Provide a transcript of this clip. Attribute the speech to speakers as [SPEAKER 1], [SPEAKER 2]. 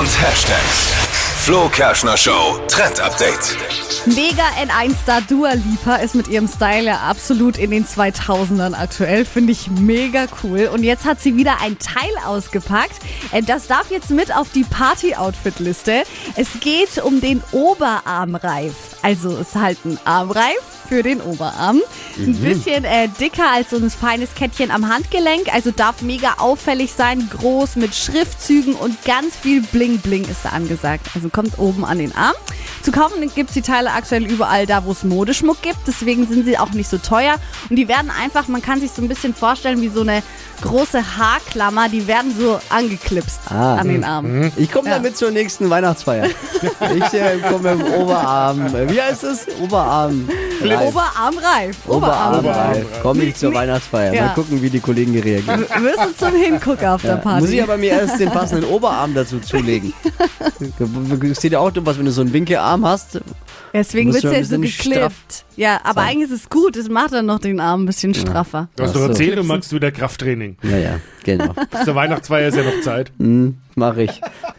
[SPEAKER 1] Und Hashtags. Flo Kerschner Show Trend Update.
[SPEAKER 2] Mega N1-Star Dua Lipa ist mit ihrem Style ja absolut in den 2000ern aktuell. Finde ich mega cool. Und jetzt hat sie wieder ein Teil ausgepackt. Äh, Das darf jetzt mit auf die Party-Outfit-Liste. Es geht um den Oberarmreif. Also es ist halt ein Armreif für den Oberarm. Ein bisschen äh, dicker als so ein feines Kettchen am Handgelenk. Also darf mega auffällig sein. Groß mit Schriftzügen und ganz viel Bling-Bling ist da angesagt. Also kommt oben an den Arm. Zu kaufen gibt es die Teile aktuell überall da, wo es Modeschmuck gibt. Deswegen sind sie auch nicht so teuer. Und die werden einfach, man kann sich so ein bisschen vorstellen, wie so eine große Haarklammer. Die werden so angeklipst
[SPEAKER 3] Ah.
[SPEAKER 2] an den Armen.
[SPEAKER 3] Ich komme
[SPEAKER 2] Ja.
[SPEAKER 3] damit zur nächsten Weihnachtsfeier. ich äh, komme mit dem Oberarm. Wie heißt es? Oberarm. Reif.
[SPEAKER 2] Oberarmreif.
[SPEAKER 3] Oberarm. Komme ich zur Weihnachtsfeier.
[SPEAKER 2] Ja.
[SPEAKER 3] Mal gucken, wie die Kollegen reagieren.
[SPEAKER 2] Wirst du zum Hingucker auf der Party.
[SPEAKER 3] Muss ich aber mir erst den passenden Oberarm dazu zulegen. Sieht ja auch dumm aus, wenn du so einen Winkelarm hast.
[SPEAKER 2] Deswegen wird
[SPEAKER 3] schon
[SPEAKER 2] ja so geklippt. Ja, aber eigentlich ist es gut. Es macht dann noch den Arm ein bisschen straffer.
[SPEAKER 4] Du hast doch
[SPEAKER 3] so.
[SPEAKER 4] erzählt, du magst wieder Krafttraining.
[SPEAKER 3] Ja, ja, genau.
[SPEAKER 4] Bis zur Weihnachtsfeier ist ja noch Zeit.
[SPEAKER 3] Mach ich.